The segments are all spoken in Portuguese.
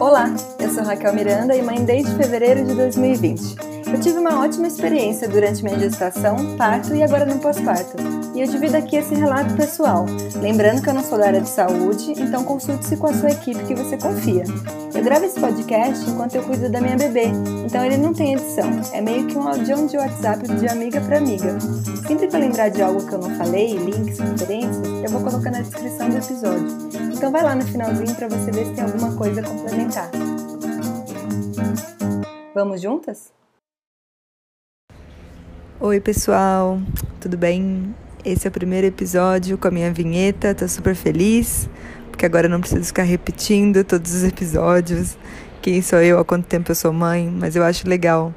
Olá, eu sou Raquel Miranda e mãe desde fevereiro de 2020. Eu tive uma ótima experiência durante minha gestação, parto e agora no pós-parto. E eu divido aqui esse relato pessoal, lembrando que eu não sou da área de saúde, então consulte-se com a sua equipe que você confia. Eu gravo esse podcast enquanto eu cuido da minha bebê, então ele não tem edição, é meio que um audião de WhatsApp de amiga para amiga. Sempre que eu lembrar de algo que eu não falei, links, referências, eu vou colocar na descrição do episódio. Então vai lá no finalzinho para você ver se tem alguma coisa a complementar. Vamos juntas? Oi, pessoal, tudo bem? Esse é o primeiro episódio com a minha vinheta, tô super feliz, porque agora eu não preciso ficar repetindo todos os episódios. Quem sou eu, há quanto tempo eu sou mãe, mas eu acho legal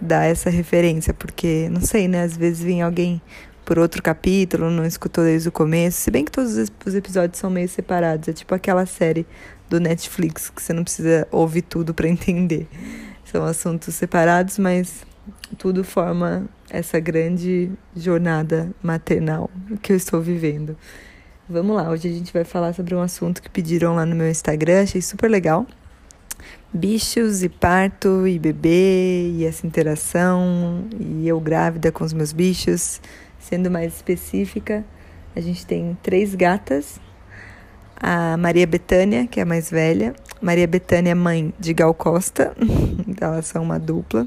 dar essa referência, porque não sei, né? Às vezes vem alguém por outro capítulo, não escutou desde o começo, se bem que todos os episódios são meio separados, é tipo aquela série do Netflix que você não precisa ouvir tudo para entender. São assuntos separados, mas tudo forma essa grande jornada maternal que eu estou vivendo. Vamos lá, hoje a gente vai falar sobre um assunto que pediram lá no meu Instagram, achei super legal. Bichos e parto e bebê e essa interação e eu grávida com os meus bichos. Sendo mais específica, a gente tem três gatas. A Maria Betânia, que é a mais velha. Maria Betânia é mãe de Gal Costa, então elas são uma dupla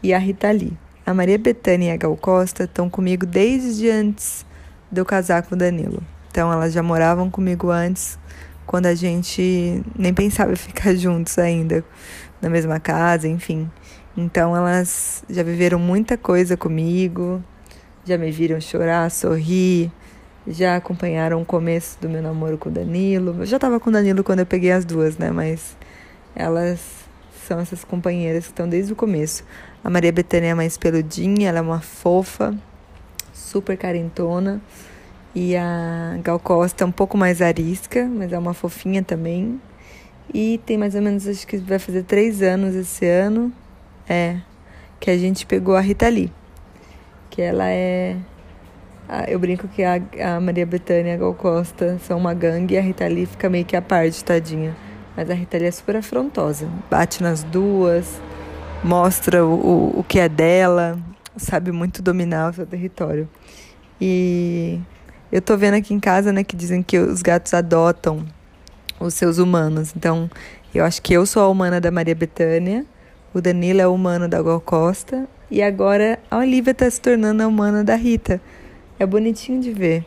e a Rita Lee. A Maria Bethânia e a Gal Costa estão comigo desde antes de eu casar com o Danilo. Então elas já moravam comigo antes, quando a gente nem pensava em ficar juntos ainda, na mesma casa, enfim. Então elas já viveram muita coisa comigo, já me viram chorar, sorrir, já acompanharam o começo do meu namoro com o Danilo. Eu já estava com o Danilo quando eu peguei as duas, né? Mas elas são essas companheiras que estão desde o começo. A Maria Bethânia é mais peludinha, ela é uma fofa, super carentona. E a Gal Costa é um pouco mais arisca, mas é uma fofinha também. E tem mais ou menos, acho que vai fazer três anos esse ano, é, que a gente pegou a Rita Lee. Que ela é. Eu brinco que a, a Maria Bethânia e a Gal Costa são uma gangue e a Rita Lee fica meio que à parte, tadinha. Mas a Rita Lee é super afrontosa. Bate nas duas, mostra o, o que é dela, sabe muito dominar o seu território. E eu tô vendo aqui em casa, né, que dizem que os gatos adotam os seus humanos. Então, eu acho que eu sou a humana da Maria Bethânia, o Danilo é o humano da Gal Costa e agora a Olivia tá se tornando a humana da Rita. É bonitinho de ver.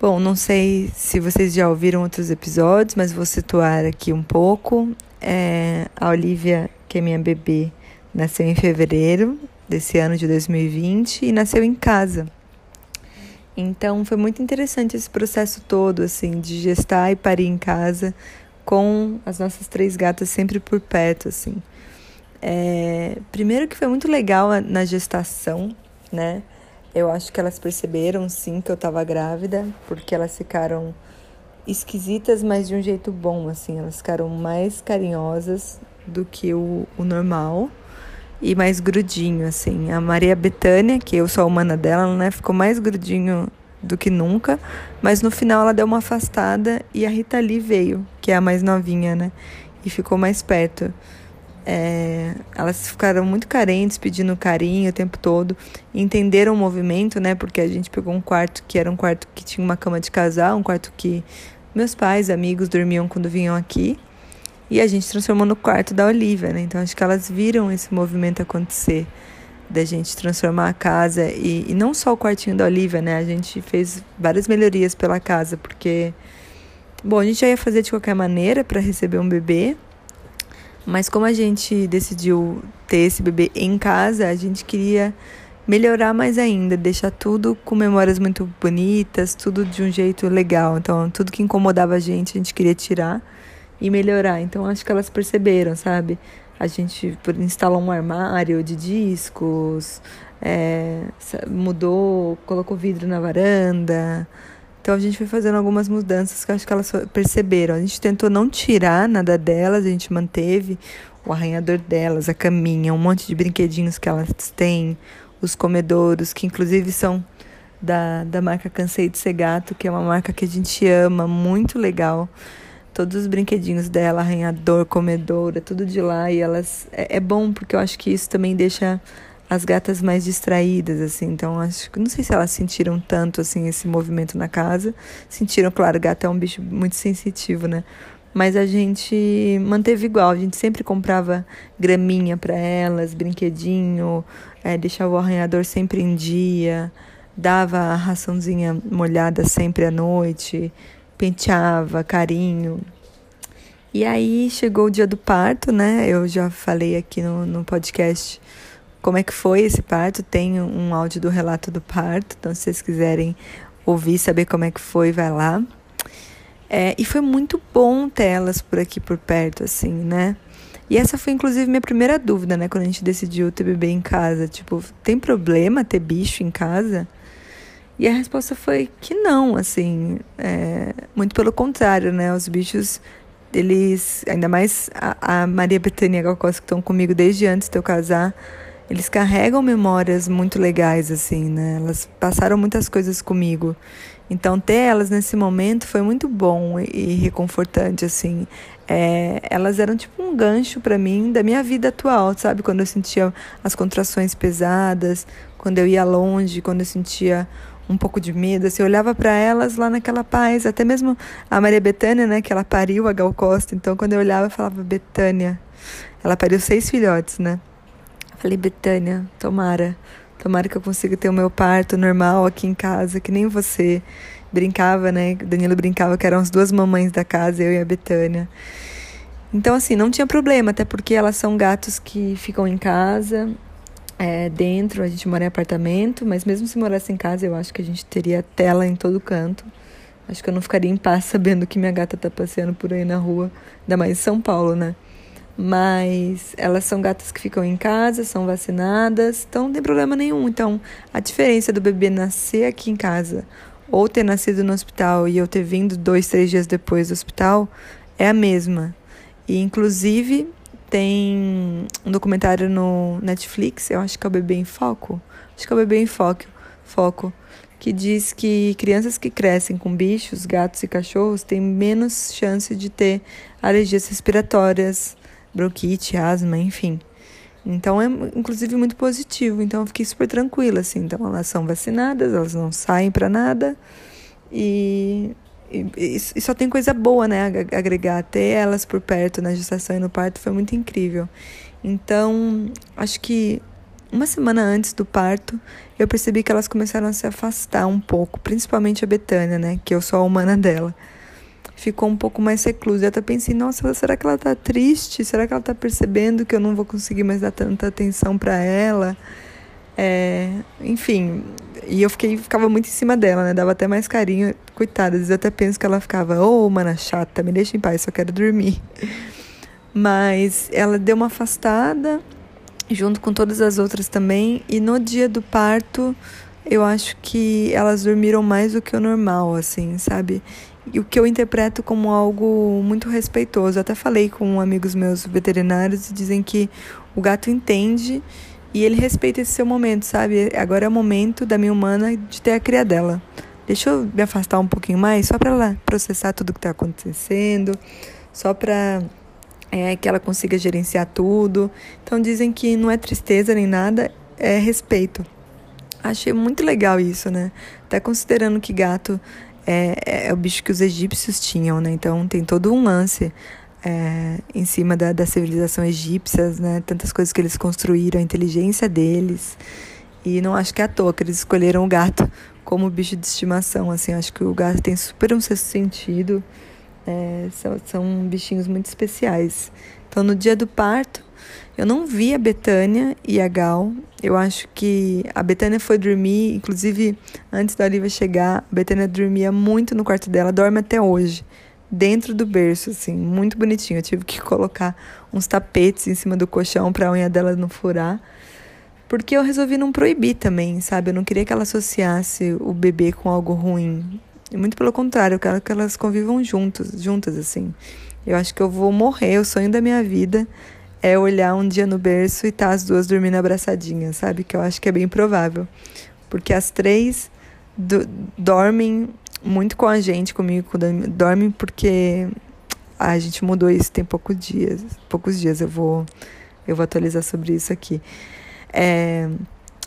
Bom, não sei se vocês já ouviram outros episódios, mas vou situar aqui um pouco. É, a Olivia que é minha bebê nasceu em fevereiro desse ano de 2020 e nasceu em casa. Então foi muito interessante esse processo todo, assim, de gestar e parir em casa com as nossas três gatas sempre por perto, assim. É, primeiro que foi muito legal na gestação, né? Eu acho que elas perceberam sim que eu estava grávida, porque elas ficaram esquisitas, mas de um jeito bom, assim. Elas ficaram mais carinhosas do que o, o normal e mais grudinho, assim. A Maria Betânia, que eu sou a humana dela, né, ficou mais grudinho do que nunca, mas no final ela deu uma afastada e a Rita Lee veio, que é a mais novinha, né, e ficou mais perto. É, elas ficaram muito carentes, pedindo carinho o tempo todo, entenderam o movimento, né, porque a gente pegou um quarto que era um quarto que tinha uma cama de casal, um quarto que meus pais, amigos dormiam quando vinham aqui. E a gente transformou no quarto da Olivia, né? Então acho que elas viram esse movimento acontecer da gente transformar a casa e, e, não só o quartinho da Olivia, né? A gente fez várias melhorias pela casa, porque bom, a gente já ia fazer de qualquer maneira para receber um bebê, mas como a gente decidiu ter esse bebê em casa, a gente queria melhorar mais ainda, deixar tudo com memórias muito bonitas, tudo de um jeito legal. Então, tudo que incomodava a gente, a gente queria tirar e melhorar. Então acho que elas perceberam, sabe? A gente instalou um armário de discos, é, mudou, colocou vidro na varanda. Então a gente foi fazendo algumas mudanças que acho que elas perceberam. A gente tentou não tirar nada delas, a gente manteve o arranhador delas, a caminha, um monte de brinquedinhos que elas têm, os comedouros, que inclusive são da, da marca Cansei de Ser Gato, que é uma marca que a gente ama, muito legal todos os brinquedinhos dela, arranhador, comedora, tudo de lá. E elas. É, é, bom porque eu acho que isso também deixa as gatas mais distraídas, assim. Então, acho que. Não sei se elas sentiram tanto, assim, esse movimento na casa. Sentiram, claro, gato é um bicho muito sensitivo, né? Mas a gente manteve igual. A gente sempre comprava graminha para elas, brinquedinho, é, deixava o arranhador sempre em dia, dava a raçãozinha molhada sempre à noite penteava, carinho. E aí chegou o dia do parto, né? Eu já falei aqui no, no podcast como é que foi esse parto. Tem um áudio do relato do parto, então se vocês quiserem ouvir, saber como é que foi, vai lá. É, e foi muito bom ter elas por aqui por perto, assim, né? E essa foi inclusive minha primeira dúvida, né? Quando a gente decidiu ter bebê em casa. Tipo, tem problema ter bicho em casa? E a resposta foi que não, assim, é, muito pelo contrário, né? Os bichos, eles, ainda mais a, a Maria Bethânia e a Gal Costa, que estão comigo desde antes de eu casar, eles carregam memórias muito legais, assim, né? Elas passaram muitas coisas comigo. Então, ter elas nesse momento foi muito bom e reconfortante, assim. É, elas eram tipo um gancho para mim da minha vida atual, sabe? Quando eu sentia as contrações pesadas, quando eu ia longe, quando eu sentia um pouco de medo, assim, eu olhava para elas lá naquela paz, até mesmo a Maria Betânia, né, que ela pariu a Gal Costa, então quando eu olhava eu falava, Betânia, ela pariu seis filhotes, né, falei, Betânia, tomara, tomara que eu consiga ter o meu parto normal aqui em casa, que nem você, brincava, né, Danilo brincava que eram as duas mamães da casa, eu e a Betânia, então, assim, não tinha problema, até porque elas são gatos que ficam em casa, é, dentro, a gente mora em apartamento, mas mesmo se morasse em casa, eu acho que a gente teria tela em todo canto. Acho que eu não ficaria em paz sabendo que minha gata tá passeando por aí na rua, ainda mais em São Paulo, né? Mas elas são gatas que ficam em casa, são vacinadas, então não tem problema nenhum. Então, a diferença do bebê nascer aqui em casa ou ter nascido no hospital e eu ter vindo dois, três dias depois do hospital é a mesma. E, inclusive, tem um documentário no Netflix, eu acho que é o Bebê em Foco. Acho que é o Bebê em Foco, Foco que diz que crianças que crescem com bichos, gatos e cachorros têm menos chance de ter alergias respiratórias, bronquite, asma, enfim. Então é inclusive muito positivo. Então eu fiquei super tranquila assim. Então elas são vacinadas, elas não saem para nada e e, só tem coisa boa, né? Agregar ter elas por perto na gestação e no parto foi muito incrível. Então, acho que uma semana antes do parto, eu percebi que elas começaram a se afastar um pouco, principalmente a Betânia, né? Que eu sou a humana dela. Ficou um pouco mais reclusa. Eu até pensei, nossa, será que ela tá triste? Será que ela tá percebendo que eu não vou conseguir mais dar tanta atenção para ela? É, enfim, e eu fiquei, ficava muito em cima dela, né? Dava até mais carinho. Coitada, às vezes eu até penso que ela ficava, ô, oh, mana chata, me deixa em paz, só quero dormir. Mas ela deu uma afastada, junto com todas as outras também. E no dia do parto, eu acho que elas dormiram mais do que o normal, assim, sabe? E o que eu interpreto como algo muito respeitoso. Eu até falei com amigos meus veterinários e dizem que o gato entende e ele respeita esse seu momento, sabe? Agora é o momento da minha humana de ter a cria dela. Deixa eu me afastar um pouquinho mais, só para ela processar tudo que está acontecendo, só para é, que ela consiga gerenciar tudo. Então dizem que não é tristeza nem nada, é respeito. Achei muito legal isso, né? Até considerando que gato é, é o bicho que os egípcios tinham, né? Então tem todo um lance é, em cima da, da civilização egípcia, né? Tantas coisas que eles construíram, a inteligência deles. E não acho que é à toa que eles escolheram o gato como bicho de estimação. Assim, acho que o gato tem super um sexto sentido. É, são, são bichinhos muito especiais. Então, no dia do parto, eu não vi a Betânia e a Gal. Eu acho que a Betânia foi dormir, inclusive antes da Olivia chegar, a Betânia dormia muito no quarto dela, dorme até hoje dentro do berço, assim, muito bonitinho. Eu tive que colocar uns tapetes em cima do colchão para a unha dela não furar. Porque eu resolvi não proibir também, sabe? Eu não queria que ela associasse o bebê com algo ruim. Muito pelo contrário, eu quero que elas convivam juntos, juntas, assim. Eu acho que eu vou morrer, o sonho da minha vida é olhar um dia no berço e estar tá as duas dormindo abraçadinhas, sabe? Que eu acho que é bem provável. Porque as três do, dormem muito com a gente, comigo, dorme porque a gente mudou isso tem poucos dias. Poucos dias eu vou, eu vou atualizar sobre isso aqui. É,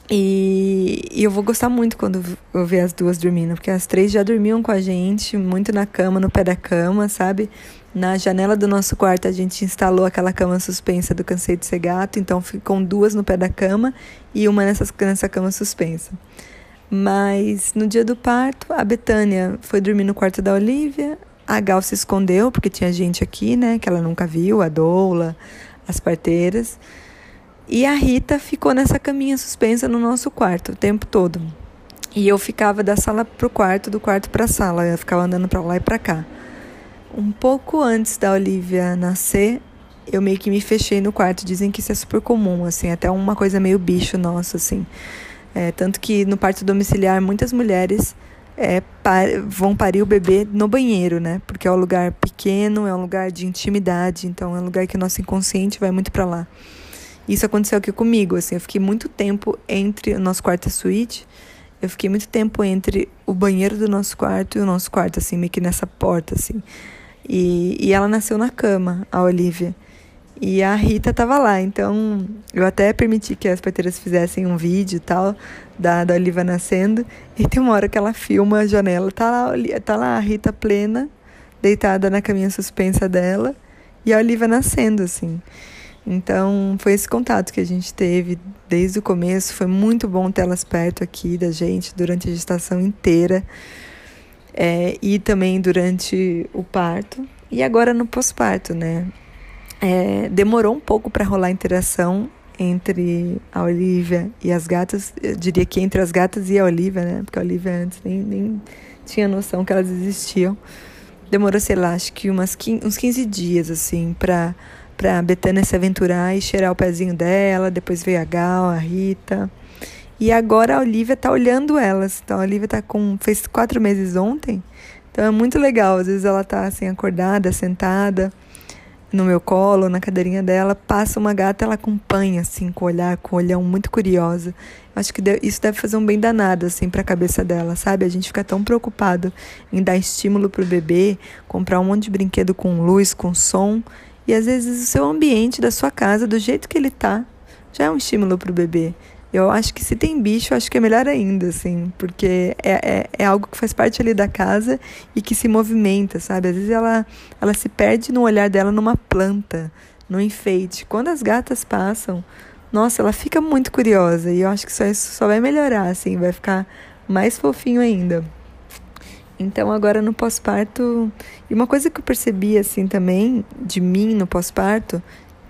e, e, eu vou gostar muito quando eu ver as duas dormindo, porque as três já dormiam com a gente, muito na cama, no pé da cama, sabe? Na janela do nosso quarto a gente instalou aquela cama suspensa do Cansei de Ser Gato, então ficam duas no pé da cama e uma nessa, nessa cama suspensa. Mas no dia do parto, a Betânia foi dormir no quarto da Olivia, a Gal se escondeu, porque tinha gente aqui, né, que ela nunca viu, a Doula, as parteiras. E a Rita ficou nessa caminha suspensa no nosso quarto o tempo todo. E eu ficava da sala pro quarto, do quarto para a sala, eu ficava andando para lá e para cá. Um pouco antes da Olivia nascer, eu meio que me fechei no quarto. Dizem que isso é super comum, assim, até uma coisa meio bicho nosso, assim. É, tanto que no parto domiciliar, muitas mulheres é, par vão parir o bebê no banheiro, né? Porque é um lugar pequeno, é um lugar de intimidade, então é um lugar que o nosso inconsciente vai muito para lá. Isso aconteceu aqui comigo, assim, eu fiquei muito tempo entre o nosso quarto e suíte. Eu fiquei muito tempo entre o banheiro do nosso quarto e o nosso quarto, assim, meio que nessa porta, assim. E, e ela nasceu na cama, a Olivia. E a Rita tava lá, então eu até permiti que as parteiras fizessem um vídeo e tal, da, da Olivia nascendo. E tem uma hora que ela filma a janela, tá lá, tá lá a Rita plena, deitada na caminha suspensa dela, e a Olivia nascendo, assim. Então, foi esse contato que a gente teve desde o começo. Foi muito bom tê-las perto aqui da gente durante a gestação inteira é, e também durante o parto e agora no pós-parto, né? É, demorou um pouco para rolar a interação entre a Olivia e as gatas. Eu diria que entre as gatas e a Olivia, né? Porque a Olivia antes nem, nem tinha noção que elas existiam. Demorou, sei lá, acho que umas, uns 15 dias, assim, para pra Betânia se aventurar e cheirar o pezinho dela. Depois veio a Gal, a Rita. E agora a Olivia tá olhando elas. Então a Olivia tá com. fez quatro meses ontem. Então é muito legal. Às vezes ela tá assim, acordada, sentada no meu colo, na cadeirinha dela, passa uma gata, ela acompanha assim com o olhar, com o olhão muito curiosa. Acho que isso deve fazer um bem danado assim para a cabeça dela, sabe? A gente fica tão preocupado em dar estímulo pro bebê, comprar um monte de brinquedo com luz, com som, e às vezes o seu ambiente da sua casa, do jeito que ele tá, já é um estímulo para o bebê. Eu acho que se tem bicho, acho que é melhor ainda, assim, porque é, é, é, algo que faz parte ali da casa e que se movimenta, sabe? Às vezes ela, ela se perde no olhar dela numa planta, no enfeite. Quando as gatas passam, nossa, ela fica muito curiosa e eu acho que só isso só vai melhorar, assim, vai ficar mais fofinho ainda. Então, agora no pós-parto. E uma coisa que eu percebi, assim, também, de mim no pós-parto,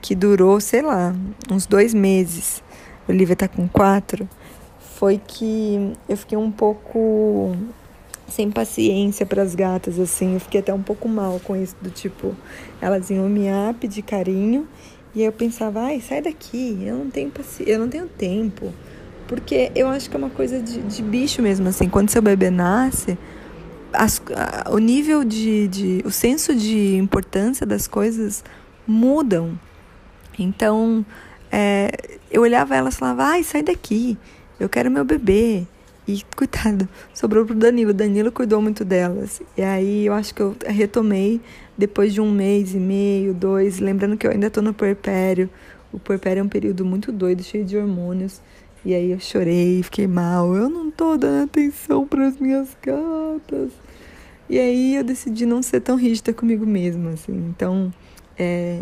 que durou, sei lá, uns dois meses. A Olivia tá com quatro. Foi que eu fiquei um pouco sem paciência para as gatas, assim. Eu fiquei até um pouco mal com isso, do tipo, elas iam me pedir carinho. E eu pensava, ai, sai daqui, eu não tenho paciência, eu não tenho tempo. Porque eu acho que é uma coisa de, de bicho mesmo, assim. Quando seu bebê nasce as, a, o nível de, de. o senso de importância das coisas mudam. Então, é, eu olhava elas e falava, ai, sai daqui, eu quero meu bebê. E, coitado, sobrou pro Danilo. Danilo cuidou muito delas. E aí eu acho que eu retomei depois de um mês e meio, dois, lembrando que eu ainda tô no puerpério. O puerpério é um período muito doido, cheio de hormônios. E aí eu chorei, fiquei mal. Eu não tô dando atenção para as minhas gatas. E aí eu decidi não ser tão rígida comigo mesma, assim. Então, é,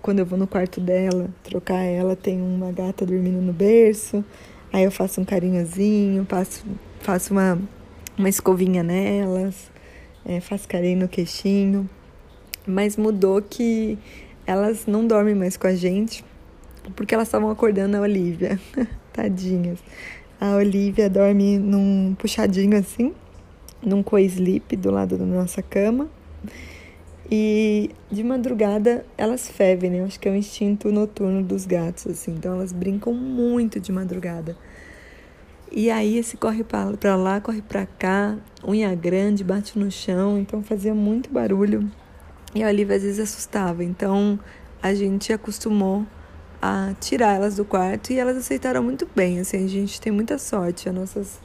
quando eu vou no quarto dela, trocar ela, tem uma gata dormindo no berço. Aí eu faço um carinhozinho, faço, faço uma, uma escovinha nelas, é, faço carinho no queixinho. Mas mudou que elas não dormem mais com a gente, porque elas estavam acordando a Olivia. Tadinhas. A Olivia dorme num puxadinho assim, num co-sleep do lado da nossa cama. E de madrugada elas fevem, né? Eu acho que é o instinto noturno dos gatos, assim. Então elas brincam muito de madrugada. E aí esse corre para lá, corre para cá, unha grande, bate no chão, então fazia muito barulho. E a Olivia às vezes assustava. Então a gente acostumou a tirar elas do quarto e elas aceitaram muito bem. Assim, a gente tem muita sorte. As nossas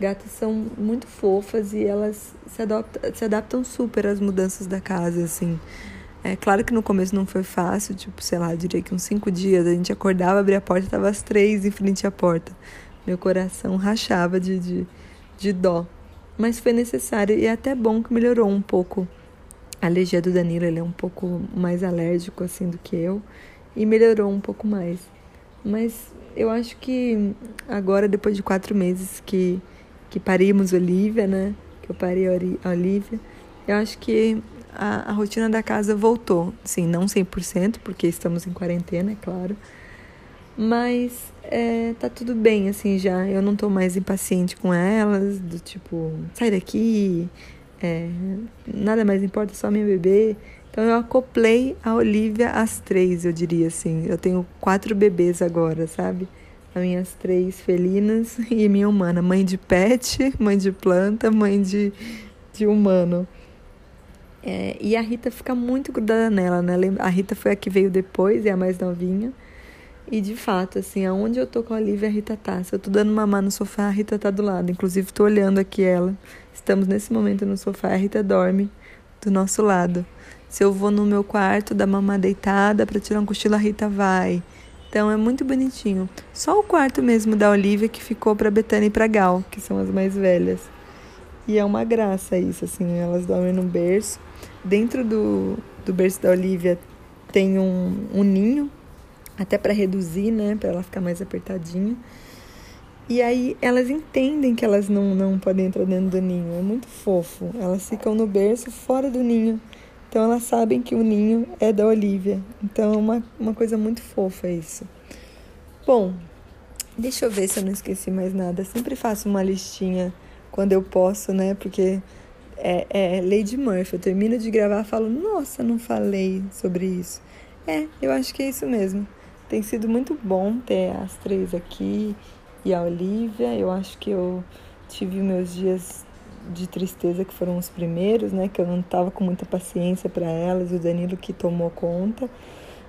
gatas são muito fofas e elas se adaptam, se adaptam super às mudanças da casa, assim. É claro que no começo não foi fácil, tipo, sei lá, diria que uns cinco dias a gente acordava, abria a porta, tava às três em frente à porta. Meu coração rachava de, de, de dó. Mas foi necessário e é até bom que melhorou um pouco. A alergia do Danilo, ele é um pouco mais alérgico assim do que eu e melhorou um pouco mais. Mas eu acho que agora, depois de quatro meses que, que parimos Olivia, né? Que eu parei a Olivia, eu acho que a, a rotina da casa voltou. Sim, não 100%, porque estamos em quarentena, é claro. Mas é, tá tudo bem, assim, já. Eu não tô mais impaciente com elas, do tipo, sai daqui, é, nada mais importa, só minha bebê. Então eu acoplei a Olivia às três, eu diria assim. Eu tenho quatro bebês agora, sabe? As minhas três felinas e minha humana. Mãe de pet, mãe de planta, mãe de, de humano. É, e a Rita fica muito grudada nela, né? A Rita foi a que veio depois, é a mais novinha. E de fato, assim, aonde eu tô com a Olivia, a Rita tá. Se eu tô dando mamar no sofá, a Rita tá do lado. Inclusive, tô olhando aqui ela. Estamos nesse momento no sofá, a Rita dorme do nosso lado. Se eu vou no meu quarto dar mamar deitada para tirar um cochilo, a Rita vai. Então é muito bonitinho. Só o quarto mesmo da Olivia que ficou para Betânia e para Gal, que são as mais velhas. E é uma graça isso, assim, elas dormem no berço. Dentro do, do berço da Olivia tem um, um ninho, até para reduzir, né, para ela ficar mais apertadinha. E aí elas entendem que elas não, não podem entrar dentro do ninho, é muito fofo. Elas ficam no berço fora do ninho. Então elas sabem que o ninho é da Olivia. Então é uma, uma coisa muito fofa isso. Bom, deixa eu ver se eu não esqueci mais nada. Sempre faço uma listinha quando eu posso, né? Porque é, é Lady Murphy. Eu termino de gravar e falo, nossa, não falei sobre isso. É, eu acho que é isso mesmo. Tem sido muito bom ter as três aqui e a Olivia. Eu acho que eu tive meus dias de tristeza que foram os primeiros, né? Que eu não tava com muita paciência para elas o Danilo que tomou conta.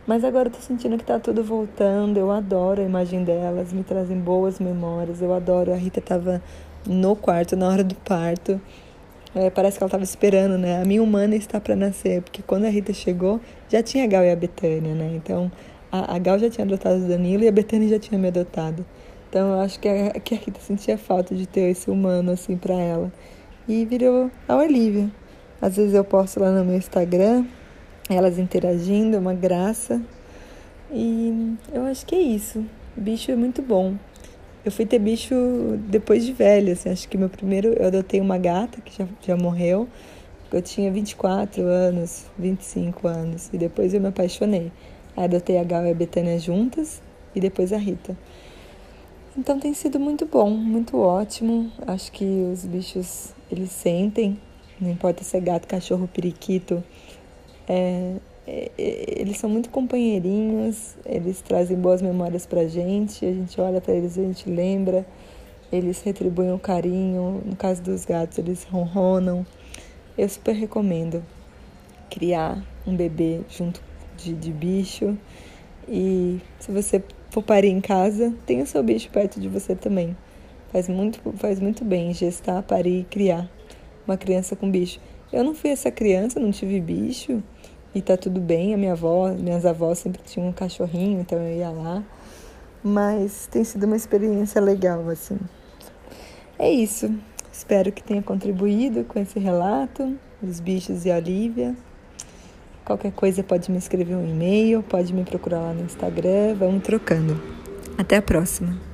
Mas agora eu tô sentindo que tá tudo voltando. Eu adoro a imagem delas, me trazem boas memórias. Eu adoro. A Rita tava no quarto na hora do parto. É, parece que ela estava esperando, né? A minha humana está para nascer, porque quando a Rita chegou, já tinha a Gal e a Betânia, né? Então, a, a Gal já tinha adotado o Danilo e a Betânia já tinha me adotado. Então, eu acho que a, que a Rita sentia falta de ter esse humano, assim, para ela. E virou a Olivia. Às vezes eu posto lá no meu Instagram, elas interagindo, é uma graça. E eu acho que é isso. Bicho é muito bom. Eu fui ter bicho depois de velha, assim, acho que meu primeiro, eu adotei uma gata que já, já morreu, eu tinha 24 anos, 25 anos, e depois eu me apaixonei. Aí adotei a Gal e a Betânia juntas, e depois a Rita. Então tem sido muito bom, muito ótimo. Acho que os bichos, eles sentem, não importa se é gato, cachorro, periquito, é, é, é, eles são muito companheirinhos, eles trazem boas memórias pra gente, a gente olha para eles a gente lembra, eles retribuem o carinho, no caso dos gatos, eles ronronam. Eu super recomendo criar um bebê junto de, de bicho e se você for parir em casa, tenha seu bicho perto de você também. Faz muito, faz muito bem gestar, parir e criar uma criança com bicho. Eu não fui essa criança, não tive bicho, e tá tudo bem. A minha avó, minhas avós sempre tinham um cachorrinho, então eu ia lá. Mas tem sido uma experiência legal, assim. É isso. Espero que tenha contribuído com esse relato dos bichos e a Olivia. Qualquer coisa pode me escrever um e-mail, pode me procurar lá no Instagram. Vamos trocando. Até a próxima.